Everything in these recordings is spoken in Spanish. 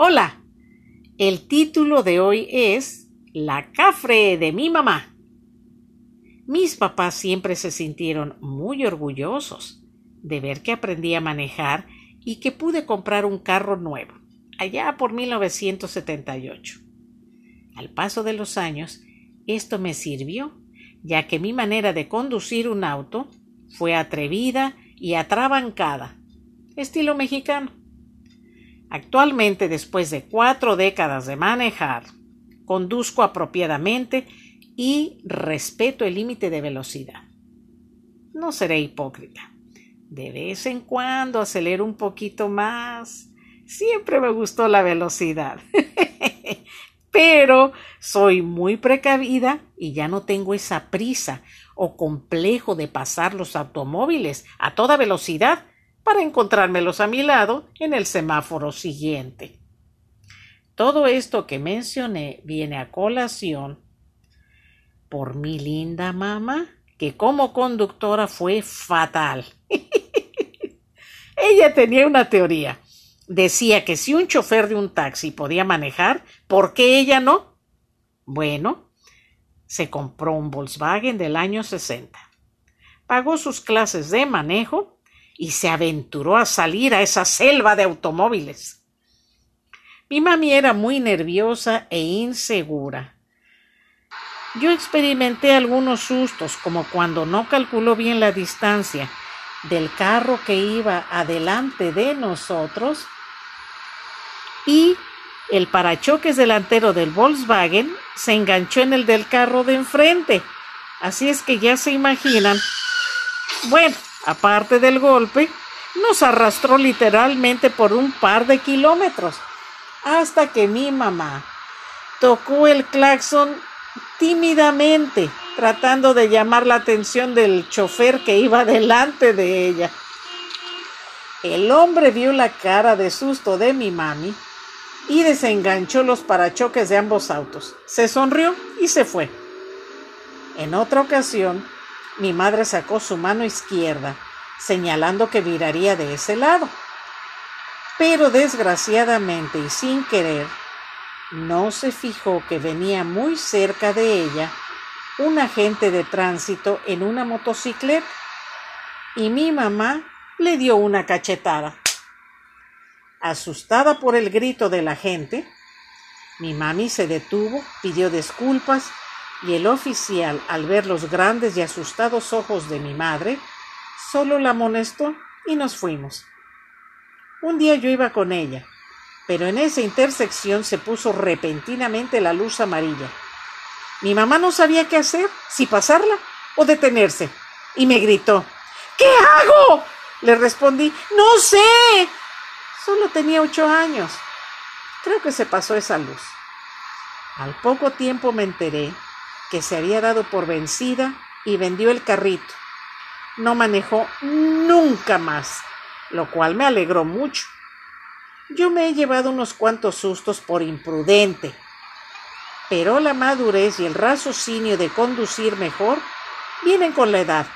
Hola, el título de hoy es La cafre de mi mamá. Mis papás siempre se sintieron muy orgullosos de ver que aprendí a manejar y que pude comprar un carro nuevo, allá por 1978. Al paso de los años, esto me sirvió, ya que mi manera de conducir un auto fue atrevida y atrabancada, estilo mexicano. Actualmente, después de cuatro décadas de manejar, conduzco apropiadamente y respeto el límite de velocidad. No seré hipócrita. De vez en cuando acelero un poquito más. Siempre me gustó la velocidad. Pero soy muy precavida y ya no tengo esa prisa o complejo de pasar los automóviles a toda velocidad para encontrármelos a mi lado en el semáforo siguiente. Todo esto que mencioné viene a colación por mi linda mamá, que como conductora fue fatal. Ella tenía una teoría. Decía que si un chofer de un taxi podía manejar, ¿por qué ella no? Bueno, se compró un Volkswagen del año 60. Pagó sus clases de manejo y se aventuró a salir a esa selva de automóviles. Mi mami era muy nerviosa e insegura. Yo experimenté algunos sustos, como cuando no calculó bien la distancia del carro que iba adelante de nosotros y el parachoques delantero del Volkswagen se enganchó en el del carro de enfrente. Así es que ya se imaginan. Bueno, aparte del golpe, nos arrastró literalmente por un par de kilómetros, hasta que mi mamá tocó el claxon tímidamente, tratando de llamar la atención del chofer que iba delante de ella. El hombre vio la cara de susto de mi mami y desenganchó los parachoques de ambos autos. Se sonrió y se fue. En otra ocasión, mi madre sacó su mano izquierda, señalando que viraría de ese lado. Pero desgraciadamente y sin querer, no se fijó que venía muy cerca de ella un agente de tránsito en una motocicleta y mi mamá le dio una cachetada. Asustada por el grito de la gente, mi mami se detuvo, pidió disculpas y el oficial, al ver los grandes y asustados ojos de mi madre, solo la amonestó y nos fuimos. Un día yo iba con ella, pero en esa intersección se puso repentinamente la luz amarilla. Mi mamá no sabía qué hacer, si pasarla o detenerse, y me gritó ¿Qué hago? Le respondí No sé. Solo tenía ocho años. Creo que se pasó esa luz. Al poco tiempo me enteré que se había dado por vencida y vendió el carrito. No manejó nunca más, lo cual me alegró mucho. Yo me he llevado unos cuantos sustos por imprudente, pero la madurez y el raciocinio de conducir mejor vienen con la edad,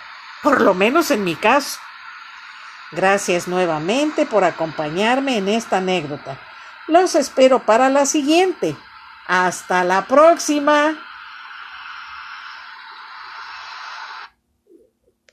por lo menos en mi caso. Gracias nuevamente por acompañarme en esta anécdota. Los espero para la siguiente. Hasta la próxima.